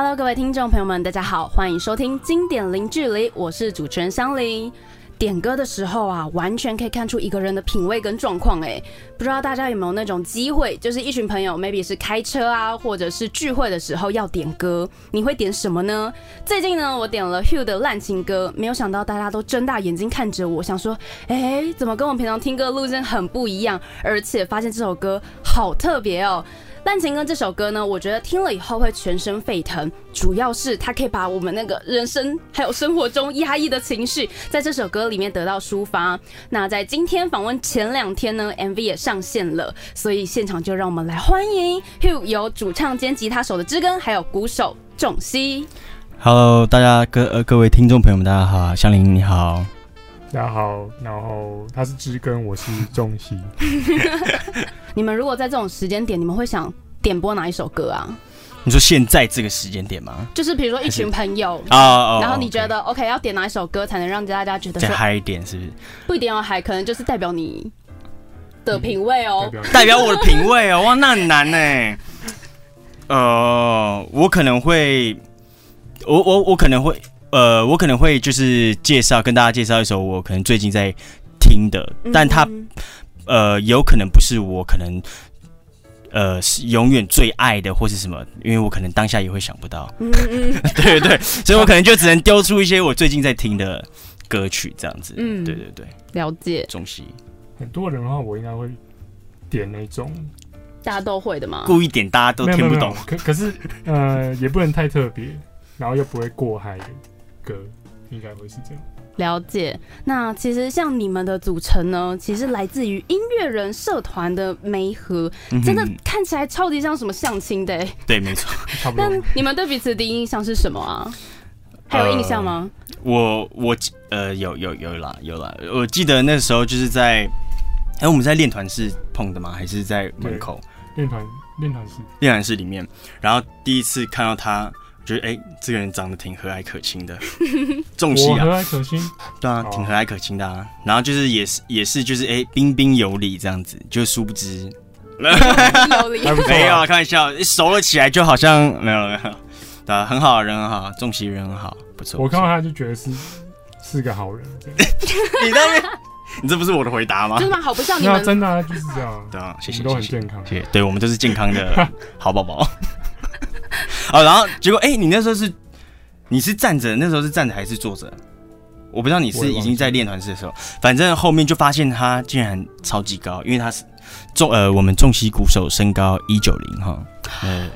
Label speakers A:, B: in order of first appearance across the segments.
A: Hello，各位听众朋友们，大家好，欢迎收听经典零距离，我是主持人香菱。点歌的时候啊，完全可以看出一个人的品味跟状况。哎，不知道大家有没有那种机会，就是一群朋友，maybe 是开车啊，或者是聚会的时候要点歌，你会点什么呢？最近呢，我点了 Hugh 的烂情歌，没有想到大家都睁大眼睛看着我，想说，哎，怎么跟我平常听歌路线很不一样？而且发现这首歌好特别哦。《烂情歌》这首歌呢，我觉得听了以后会全身沸腾，主要是它可以把我们那个人生还有生活中压抑的情绪，在这首歌里面得到抒发。那在今天访问前两天呢，MV 也上线了，所以现场就让我们来欢迎 Hugh 有主唱兼吉他手的知根，还有鼓手仲熙。
B: Hello，大家各呃各位听众朋友们，大家好，香菱你好。
C: 大家好，然后他是知根，我是仲熙。
A: 你们如果在这种时间点，你们会想点播哪一首歌啊？
B: 你说现在这个时间点吗？
A: 就是比如说一群朋友啊，然后你觉得 OK 要点哪一首歌才能让大家觉得
B: 再嗨一点，是不是？
A: 不一定要嗨，可能就是代表你的品味哦，
B: 代表我的品味哦。哇，那很难呢。呃，我可能会，我我我可能会。呃，我可能会就是介绍跟大家介绍一首我可能最近在听的，但它呃有可能不是我可能呃是永远最爱的或是什么，因为我可能当下也会想不到，对对对，所以我可能就只能丢出一些我最近在听的歌曲这样子，嗯，对对对，
A: 了解。
B: 中西
C: 很多人的话，我应该会点那种。
A: 大家都会的吗？
B: 故意点大家都听不懂，
C: 可可是呃也不能太特别，然后又不会过嗨的。歌应该会是这样，
A: 了解。那其实像你们的组成呢，其实来自于音乐人社团的媒合，真的看起来超级像什么相亲的。
B: 对，没错，
C: 差不多。
A: 那你们对彼此第一印象是什么啊？还有印象吗？
B: 我我呃有有有啦有啦，我记得那时候就是在哎我们在练团室碰的吗？还是在门口
C: 练团练团室
B: 练团室里面？然后第一次看到他。觉得哎，这个人长得挺和蔼可亲的，重
C: 喜啊，和蔼可亲，
B: 对啊，挺和蔼可亲的啊。然后就是也是也是就是哎，彬彬有礼这样子，就殊不知
A: 有礼
B: 没有啊，开玩笑，熟了起来就好像没有没有，对啊，很好人很好，重喜人很好，不错。
C: 我看到他就觉得是是个好人。
B: 你那边，你这不是我的回答吗？
A: 真的好不像你们，
C: 真的就是这样。
B: 对啊，谢谢，
C: 都很健康，
B: 谢谢。对我们都是健康的好宝宝。哦，然后结果，哎，你那时候是，你是站着，那时候是站着还是坐着？我不知道你是已经在练团式的时候，反正后面就发现他竟然超级高，因为他是重呃，我们重西鼓手身高一九零哈，呃，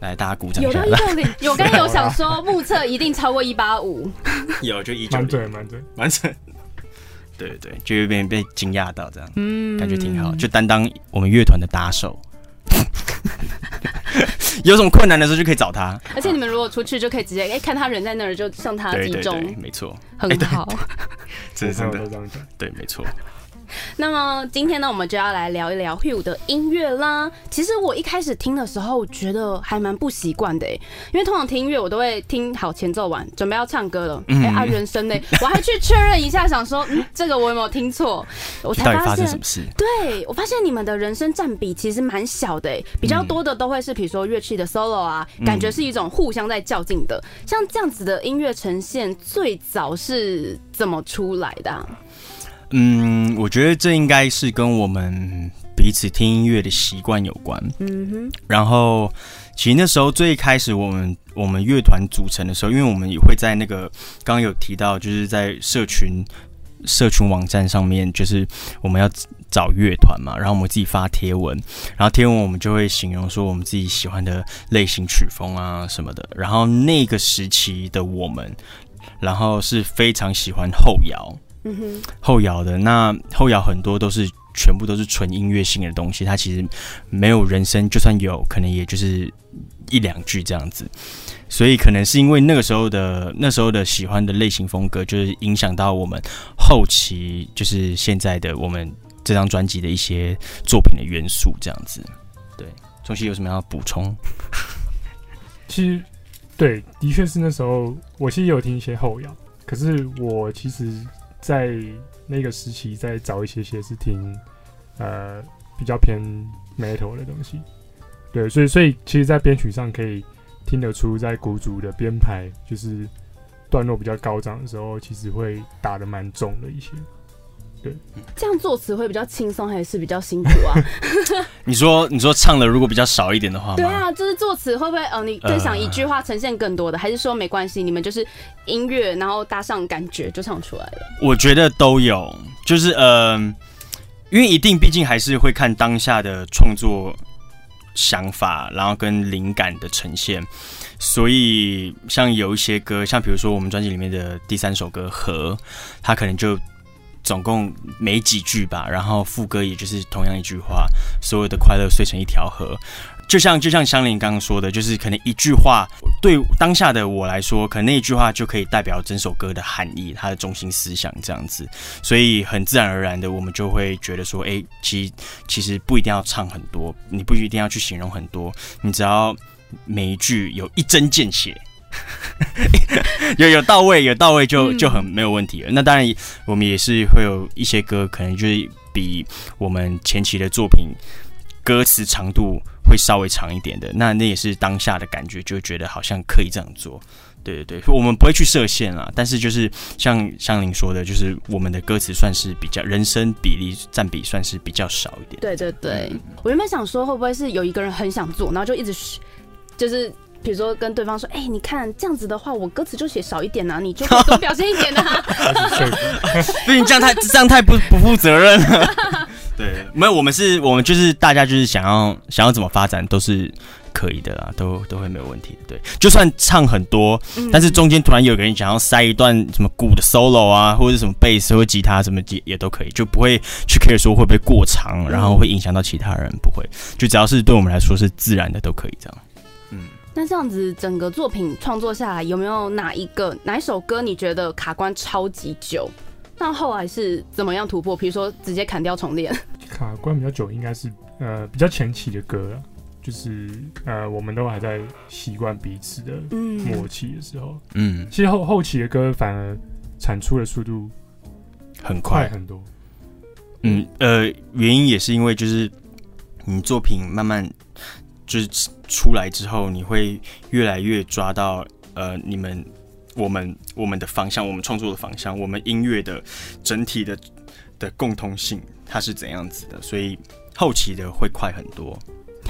B: 来大家鼓掌。
A: 有到一九零，有刚有想说目测一定超过一八五，
B: 有就一九零，蛮
C: 准蛮准
B: 蛮准，对对对，就有点被惊讶到这样，嗯，感觉挺好，就担当我们乐团的打手。有什么困难的时候就可以找他，
A: 而且你们如果出去就可以直接哎看他人在那儿就向他集中，
B: 没错，
A: 很好，
B: 真的真的。对，没错。
A: 那么今天呢，我们就要来聊一聊 Hugh 的音乐啦。其实我一开始听的时候，觉得还蛮不习惯的，因为通常听音乐我都会听好前奏完，准备要唱歌了，哎啊，人声呢，我还去确认一下，想说，嗯，这个我有没有听错？我才
B: 发现？
A: 对我发现你们的人声占比其实蛮小的，比较多的都会是比如说乐器的 solo 啊，感觉是一种互相在较劲的。像这样子的音乐呈现，最早是怎么出来的？
B: 嗯，我觉得这应该是跟我们彼此听音乐的习惯有关。嗯哼，然后其实那时候最开始我们我们乐团组成的时候，因为我们也会在那个刚刚有提到，就是在社群社群网站上面，就是我们要找乐团嘛，然后我们自己发贴文，然后贴文我们就会形容说我们自己喜欢的类型曲风啊什么的。然后那个时期的我们，然后是非常喜欢后摇。后摇的那后摇很多都是全部都是纯音乐性的东西，它其实没有人声，就算有可能也就是一两句这样子，所以可能是因为那个时候的那时候的喜欢的类型风格，就是影响到我们后期就是现在的我们这张专辑的一些作品的元素这样子。对，中西有什么要补充？
C: 其实对，的确是那时候我其实有听一些后摇，可是我其实。在那个时期，再找一些些是听，呃，比较偏 metal 的东西，对，所以所以其实，在编曲上可以听得出，在鼓组的编排就是段落比较高涨的时候，其实会打得蛮重的一些。对，
A: 这样作词会比较轻松还是比较辛苦啊？
B: 你说你说唱的如果比较少一点的话，
A: 对啊，就是作词会不会呃，你更想一句话呈现更多的，还是说没关系，你们就是音乐然后搭上感觉就唱出来了？
B: 我觉得都有，就是呃，因为一定毕竟还是会看当下的创作想法，然后跟灵感的呈现，所以像有一些歌，像比如说我们专辑里面的第三首歌《和》，它可能就。总共没几句吧，然后副歌也就是同样一句话，所有的快乐碎成一条河，就像就像香菱刚刚说的，就是可能一句话对当下的我来说，可能那一句话就可以代表整首歌的含义，它的中心思想这样子，所以很自然而然的，我们就会觉得说，哎，其其实不一定要唱很多，你不一定要去形容很多，你只要每一句有一针见血。有有到位，有到位就就很没有问题了。那当然，我们也是会有一些歌，可能就是比我们前期的作品歌词长度会稍微长一点的。那那也是当下的感觉，就觉得好像可以这样做。对对对，我们不会去设限啊。但是就是像像您说的，就是我们的歌词算是比较人声比例占比算是比较少一点。
A: 对对对，我原本想说，会不会是有一个人很想做，然后就一直就是。比如说跟对方说，哎，你看这样子的话，我歌词就写少一点啊，你就多表现一点呐。
B: 不行 这样太这样太不不负责任了。对，没有，我们是我们就是大家就是想要想要怎么发展都是可以的啦，都都会没有问题的。对，就算唱很多，但是中间突然有个人想要塞一段什么鼓的 solo 啊，或者什么贝斯或吉他什么也也都可以，就不会去 care 说会不会过长，然后会影响到其他人，不会，就只要是对我们来说是自然的都可以这样。
A: 那这样子整个作品创作下来，有没有哪一个哪一首歌你觉得卡关超级久？那后来是怎么样突破？比如说直接砍掉重练？
C: 卡关比较久，应该是呃比较前期的歌了，就是呃我们都还在习惯彼此的默契的时候。嗯，其实后后期的歌反而产出的速度
B: 很快
C: 很多。
B: 嗯呃，原因也是因为就是你作品慢慢。就是出来之后，你会越来越抓到呃，你们我们我们的方向，我们创作的方向，我们音乐的整体的的共通性，它是怎样子的？所以后期的会快很多。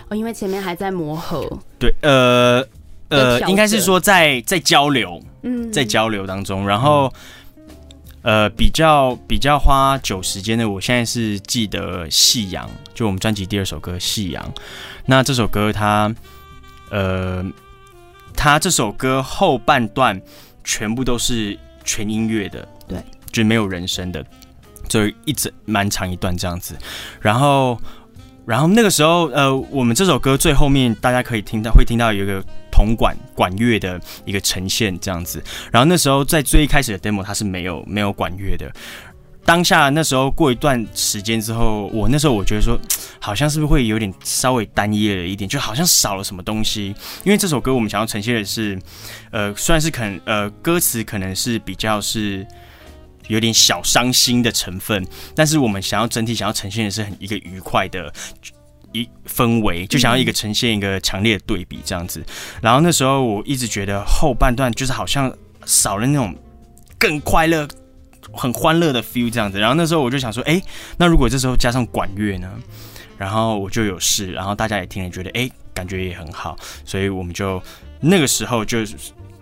A: 哦，因为前面还在磨合。
B: 对，呃呃，应该是说在在交流，嗯，在交流当中，然后。呃，比较比较花久时间的，我现在是记得《夕阳》，就我们专辑第二首歌《夕阳》。那这首歌，它，呃，它这首歌后半段全部都是全音乐的，
A: 对，
B: 就没有人声的，就一直蛮长一段这样子。然后，然后那个时候，呃，我们这首歌最后面大家可以听到，会听到有一个。铜管管乐的一个呈现这样子，然后那时候在最一开始的 demo 它是没有没有管乐的。当下那时候过一段时间之后，我那时候我觉得说，好像是不是会有点稍微单一了一点，就好像少了什么东西。因为这首歌我们想要呈现的是，呃，虽然是可能呃歌词可能是比较是有点小伤心的成分，但是我们想要整体想要呈现的是很一个愉快的。一氛围就想要一个呈现一个强烈的对比这样子，然后那时候我一直觉得后半段就是好像少了那种更快乐、很欢乐的 feel 这样子，然后那时候我就想说，哎，那如果这时候加上管乐呢？然后我就有试，然后大家也听了，觉得哎，感觉也很好，所以我们就那个时候就。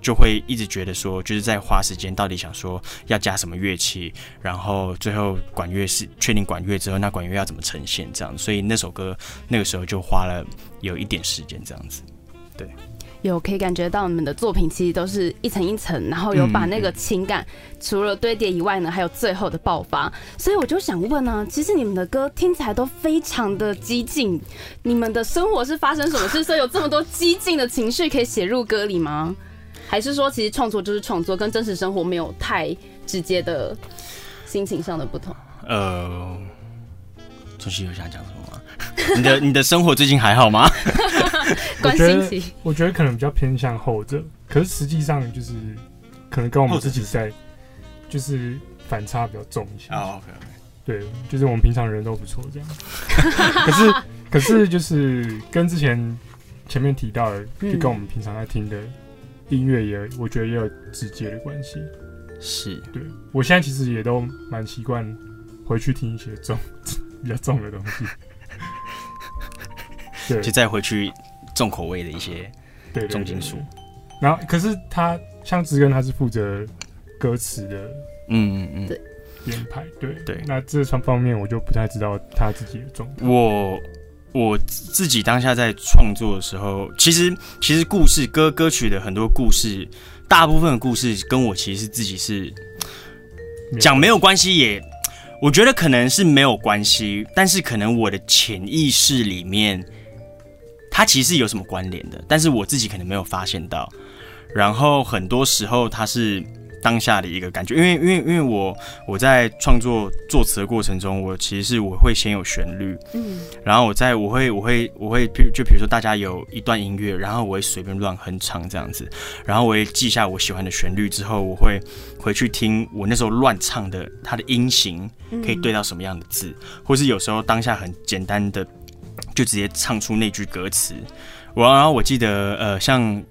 B: 就会一直觉得说，就是在花时间，到底想说要加什么乐器，然后最后管乐是确定管乐之后，那管乐要怎么呈现这样，所以那首歌那个时候就花了有一点时间这样子。对，
A: 有可以感觉到你们的作品其实都是一层一层，然后有把那个情感除了堆叠以外呢，还有最后的爆发。所以我就想问呢，其实你们的歌听起来都非常的激进，你们的生活是发生什么事，所以有这么多激进的情绪可以写入歌里吗？还是说，其实创作就是创作，跟真实生活没有太直接的心情上的不同。呃，
B: 主席有想讲什么吗？你的你的生活最近还好吗？
A: 关心起，
C: 我觉得可能比较偏向后者，可是实际上就是可能跟我们自己在就是反差比较重一些。对，就是我们平常人都不错这样，可是可是就是跟之前。前面提到的，就跟我们平常在听的音乐也，我觉得也有直接的关系。
B: 是，
C: 对我现在其实也都蛮习惯回去听一些重 比较重的东西。对，
B: 就再回去重口味的一些重金属。
C: 然后，可是他像志根，他是负责歌词的
B: 嗯嗯嗯，
A: 对
C: 编排，对
B: 对
C: 那这方方面我就不太知道他自己的状态。
B: 我我自己当下在创作的时候，其实其实故事歌歌曲的很多故事，大部分的故事跟我其实自己是讲没有关系也，我觉得可能是没有关系，但是可能我的潜意识里面，它其实是有什么关联的，但是我自己可能没有发现到。然后很多时候它是当下的一个感觉，因为因为因为我我在创作作词的过程中，我其实是我会先有旋律，
A: 嗯，
B: 然后我在我会我会我会譬就比如说大家有一段音乐，然后我会随便乱哼唱这样子，然后我会记下我喜欢的旋律之后，我会回去听我那时候乱唱的它的音型可以对到什么样的字，或是有时候当下很简单的就直接唱出那句歌词。我然后我记得呃像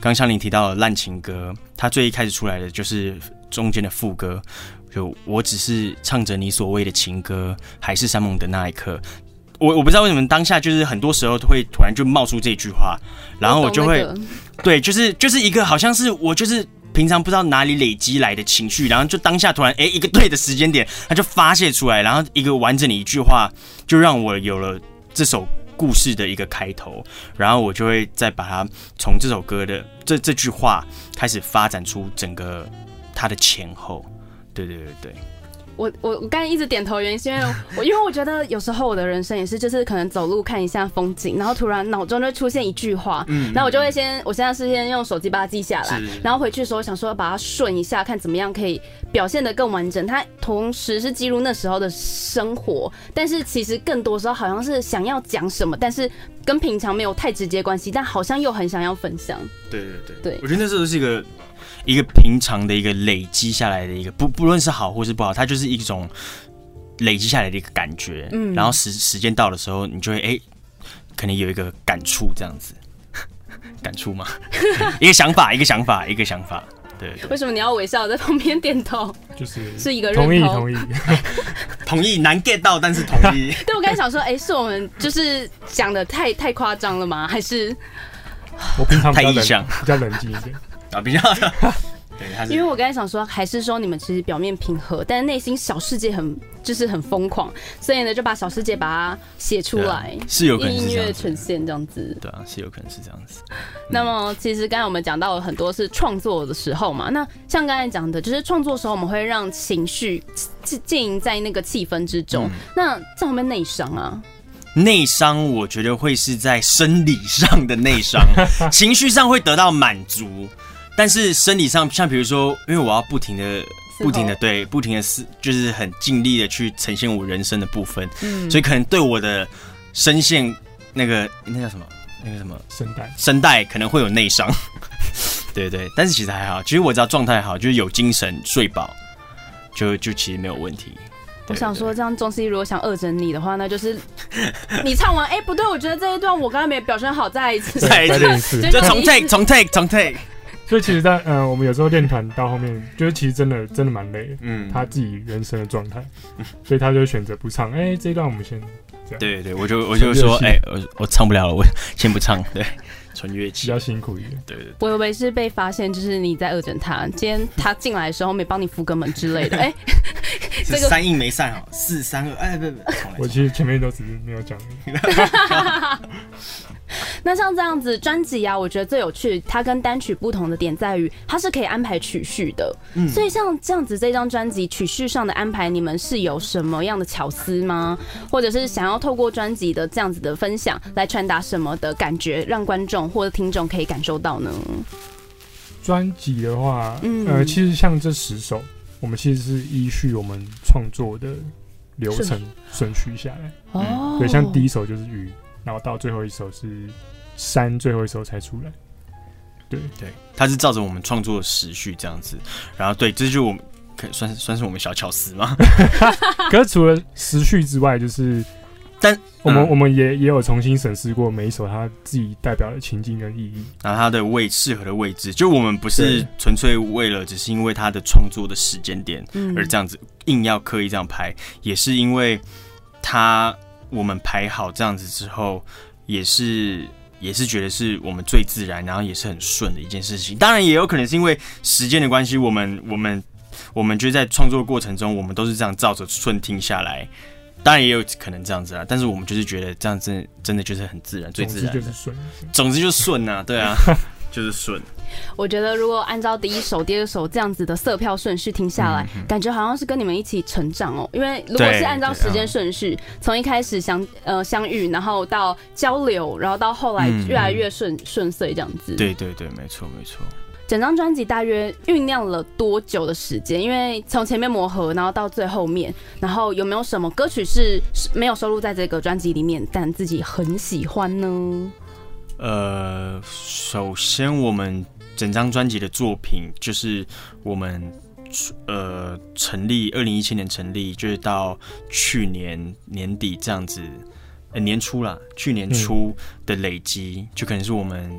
B: 刚香菱提到的烂情歌，它最一开始出来的就是中间的副歌。就我只是唱着你所谓的情歌，还是山盟的那一刻，我我不知道为什么当下就是很多时候都会突然就冒出这句话，然后我就会、
A: 那个
B: 对，就是就是一个好像是我就是平常不知道哪里累积来的情绪，然后就当下突然哎一个对的时间点，它就发泄出来，然后一个完整的一句话就让我有了这首故事的一个开头，然后我就会再把它从这首歌的这这句话开始发展出整个它的前后。对对对对，
A: 我我我刚才一直点头，原因是因为 我因为我觉得有时候我的人生也是，就是可能走路看一下风景，然后突然脑中就会出现一句话，
B: 嗯
A: 然后我就会先，我现在是先用手机把它记下来，然后回去的时候想说把它顺一下，看怎么样可以表现的更完整。它同时是记录那时候的生活，但是其实更多时候好像是想要讲什么，但是跟平常没有太直接关系，但好像又很想要分享。
B: 对对对
A: 对
B: 我觉得那时候是一个一个平常的一个累积下来的一个不不论是好或是不好，它就是一种累积下来的一个感觉。
A: 嗯
B: 然后时时间到的时候，你就会哎、可能有一个感触这样子，感触吗？一个想法，一个想法，一个想法。
A: 为什么你要微笑在旁边点头？
C: 就是
A: 是一个认同
C: 同意同意，
B: 同意 难 get 到，但是同意。
A: 对我刚才想说，哎、是我们就是讲的太太夸张了吗？还是
C: 我平常比较冷
B: 太意象
C: 比较冷静一点。
B: 啊，比较对，他
A: 因为我刚才想说，还是说你们其实表面平和，但是内心小世界很就是很疯狂，所以呢就把小世界把它写出来，
B: 啊是有可能
A: 用音乐呈现这样子。
B: 对啊，是有可能是这样子。
A: 那么其实刚才我们讲到了很多是创作的时候嘛，那像刚才讲的，就是创作的时候我们会让情绪浸浸淫在那个气氛之中，
B: 嗯
A: 那这样会不会内伤啊？
B: 内伤，我觉得会是在生理上的内伤，情绪上会得到满足，但是生理上，像比如说，因为我要不停的、不停的对，不停的是，就是很尽力的去呈现我人生的部分，
A: 嗯，
B: 所以可能对我的声线那个那叫什么，那个什么？
C: 声带。
B: 声带可能会有内伤，对对，但是其实还好，其实我只要状态好，就是有精神、睡饱，就就其实没有问题。
A: 我想说，这样钟思怡如果想恶整你的话，那就是 你唱完，哎、不对，我觉得这一段我刚才没表现好，再一次。
B: 再一次。
C: 再练一次。
B: 就重 take 重 take 重 take，
C: 所以其实在，嗯，我们有时候练团到后面，就是其实真的真的蛮累的，
B: 嗯，
C: 他自己人生的状态，所以他就选择不唱。哎，这一段我们先
B: 对对对，我就我就说，哎、我我唱不了了，我先不唱，对，纯乐器，
C: 比较辛苦一点。
B: 对对对，
A: 我以为是被发现，就是你在恶整他。今天他进来的时候没帮你扶个门之类的，哎、
B: 是
A: 这个
B: 三印没散好，四三二，哎，不不，
C: 我其实前面都只是没有讲，
A: 那像这样子专辑啊，我觉得最有趣，它跟单曲不同的点在于，它是可以安排曲序的。
B: 嗯
A: 所以像这样子这张专辑曲序上的安排，你们是有什么样的巧思吗？或者是想要透过专辑的这样子的分享来传达什么的感觉，让观众或者听众可以感受到呢？
C: 专辑的话，
A: 嗯
C: 呃，其实像这十首，我们其实是依序我们创作的流程顺序下来。
A: 哦，
C: 对，像第一首就是雨，然后到最后一首是山，最后一首才出来。对，
B: 对，它是照着我们创作的时序这样子，然后对，这就是我们可算是算是我们小巧思嘛，
C: 可是除了时序之外，就是
B: 但
C: 我们、
B: 嗯
C: 我们也也有重新审视过每一首它自己代表的情境跟意义。
B: 然后它的位适合的位置，就我们不是纯粹为了只是因为它的创作的时间点
A: 嗯
B: 而这样子硬要刻意这样拍，也是因为它我们排好这样子之后，也是也是觉得是我们最自然，然后也是很顺的一件事情。当然也有可能是因为时间的关系，我们我们我们就在创作过程中，我们都是这样照着顺听下来。当然也有可能这样子啊，但是我们就是觉得这样真真的就是很自然，最自然的。
C: 之就是顺。
B: 总之就顺呐、对啊，就是顺。
A: 我觉得如果按照第一首、第二首这样子的色票顺序听下来，
B: 嗯
A: 感觉好像是跟你们一起成长哦。因为如果是按照时间顺序，从一开始相呃相遇，然后到交流，然后到后来
B: 嗯
A: 越来越顺顺遂这样子。
B: 对对对，没错没错。
A: 整张专辑大约酝酿了多久的时间？因为从前面磨合，然后到最后面，然后有没有什么歌曲是是没有收录在这个专辑里面，但自己很喜欢呢？
B: 呃，首先我们整张专辑的作品就是我们呃成立二零一七年成立，就是到去年年底这样子，年初啦，去年初的累积，就可能是我们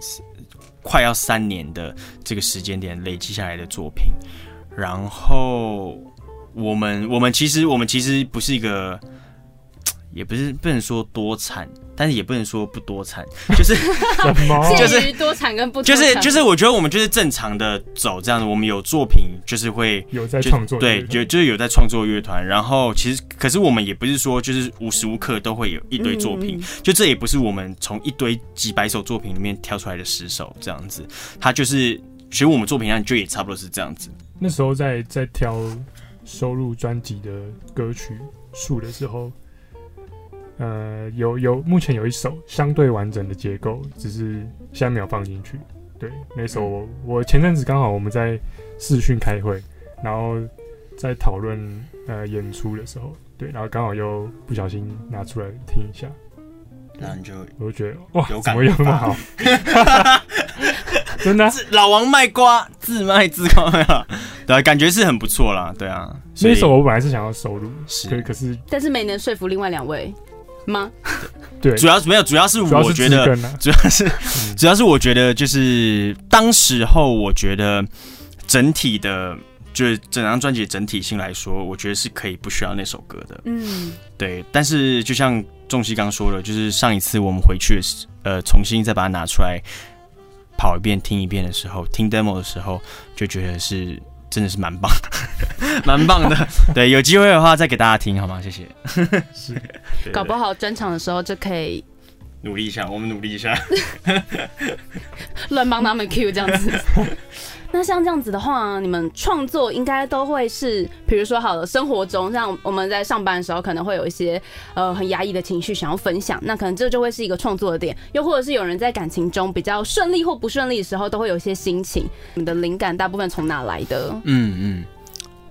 B: 快要三年的这个时间点累积下来的作品。然后我们我们其实我们其实不是一个。也不是不能说多产，但是也不能说不多产，就是
C: 什么？
B: 就是
A: 多产跟不
B: 就是就是，我觉得我们就是正常的走这样子，我们有作品就是会
C: 有在创作
B: 对，就就是有在创作乐团。然后其实可是我们也不是说就是无时无刻都会有一堆作品，
A: 嗯嗯
B: 就这也不是我们从一堆几百首作品里面挑出来的十首这样子，它就是其实我们作品上就也差不多是这样子。
C: 那时候在在挑收录专辑的歌曲数的时候，呃，有有目前有一首相对完整的结构，只是现在没有放进去。对，那首我我前阵子刚好我们在视讯开会，然后在讨论呃演出的时候，对，然后刚好又不小心拿出来听一下，
B: 然后你就
C: 我就觉得哇，
B: 有感
C: 怎么有那么好？真的啊、
B: 老王卖瓜，自卖自夸呀，对啊，感觉是很不错啦，对啊。所以
C: 那首我本来是想要收录，
B: 是
C: 可可是
A: 但是没能说服另外两位吗？
C: 对，
B: 主要是没有，主要是我觉得 主要是
C: 嗯
B: 主要是我觉得就是当时候，我觉得整体的，就是整张专辑整体性来说，我觉得是可以不需要那首歌的。
A: 嗯，
B: 对，但是就像仲熙刚说的，就是上一次我们回去的时，呃，重新再把它拿出来跑一遍、听一遍的时候，听 demo 的时候，就觉得是真的是蛮棒，蛮棒的。对，有机会的话再给大家听好吗？谢谢。
C: 是
A: 搞不好专场的时候就可以
B: 努力一下，我们努力一下。
A: 乱帮他们 Q 这样子。那像这样子的话，你们创作应该都会是，比如说好了，生活中像我们在上班的时候，可能会有一些呃很压抑的情绪想要分享，那可能这就会是一个创作的点。又或者是有人在感情中比较顺利或不顺利的时候，都会有一些心情。你的灵感大部分从哪来的？
B: 嗯嗯，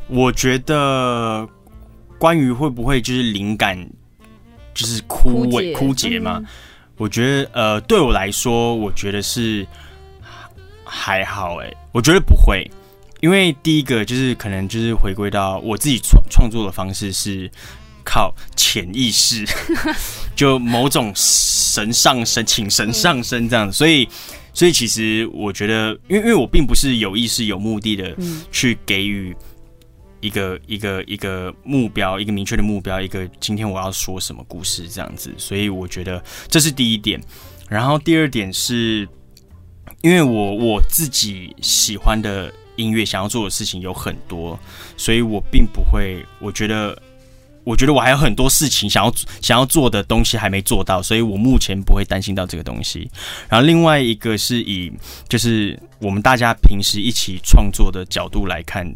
B: 我觉得关于会不会就是灵感就是枯萎枯竭嘛？
A: 嗯
B: 我觉得呃，对我来说，我觉得是还好哎、我觉得不会，因为第一个就是可能就是回归到我自己创创作的方式是靠潜意识，就某种神上身，请神上身这样子，所以所以其实我觉得，因为因为我并不是有意识有目的的
A: 嗯。
B: 去给予一个一个一个目标，一个明确的目标，一个今天我要说什么故事这样子，所以我觉得这是第一点。然后第二点是，因为我我自己喜欢的音乐，想要做的事情有很多，所以我并不会，我觉得。我觉得我还有很多事情想要想要做的东西还没做到，所以我目前不会担心到这个东西。然后另外一个是以就是我们大家平时一起创作的角度来看，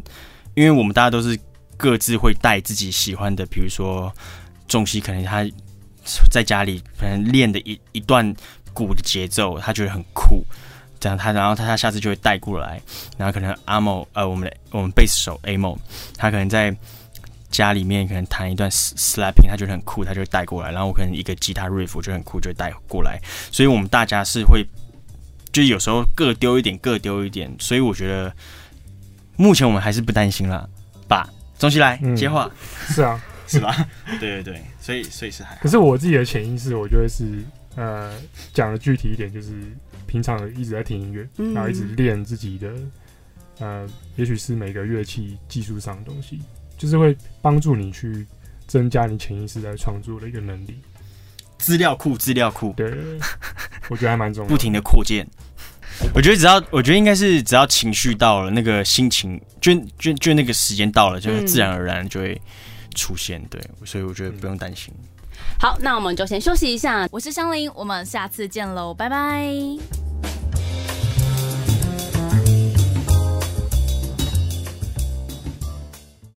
B: 因为我们大家都是各自会带自己喜欢的，比如说重熙可能他在家里可能练的一一段鼓的节奏，他觉得很酷，这样他然后他他下次就会带过来，然后可能阿某呃我们的我们贝斯手 A 某，他可能在家里面可能弹一段 slapping，他觉得很酷，他就会带过来，然后我可能一个吉他 riff 我觉得很酷，就会带过来，所以我们大家是会。就有时候各丢一点，各丢一点，所以我觉得目前我们还是不担心啦。吧，中西来
C: 嗯
B: 接话，
C: 是啊，
B: 是吧？对对对，所以所以是还。
C: 可是我自己的潜意识，我觉得是呃讲的具体一点，就是平常一直在听音乐，
A: 嗯
C: 然后一直练自己的呃，也许是每个乐器技术上的东西，就是会帮助你去增加你潜意识在创作的一个能力。
B: 资料库，资料库，
C: 对，我觉得还蛮重要的。
B: 不停的扩建。我觉得只要，我觉得应该是只要情绪到了，那个心情，就就就那个时间到了，就
A: 会
B: 自然而然就会出现。对，所以我觉得不用担心。
A: 好，那我们就先休息一下。
D: 我是香菱，我们下次见喽，拜拜。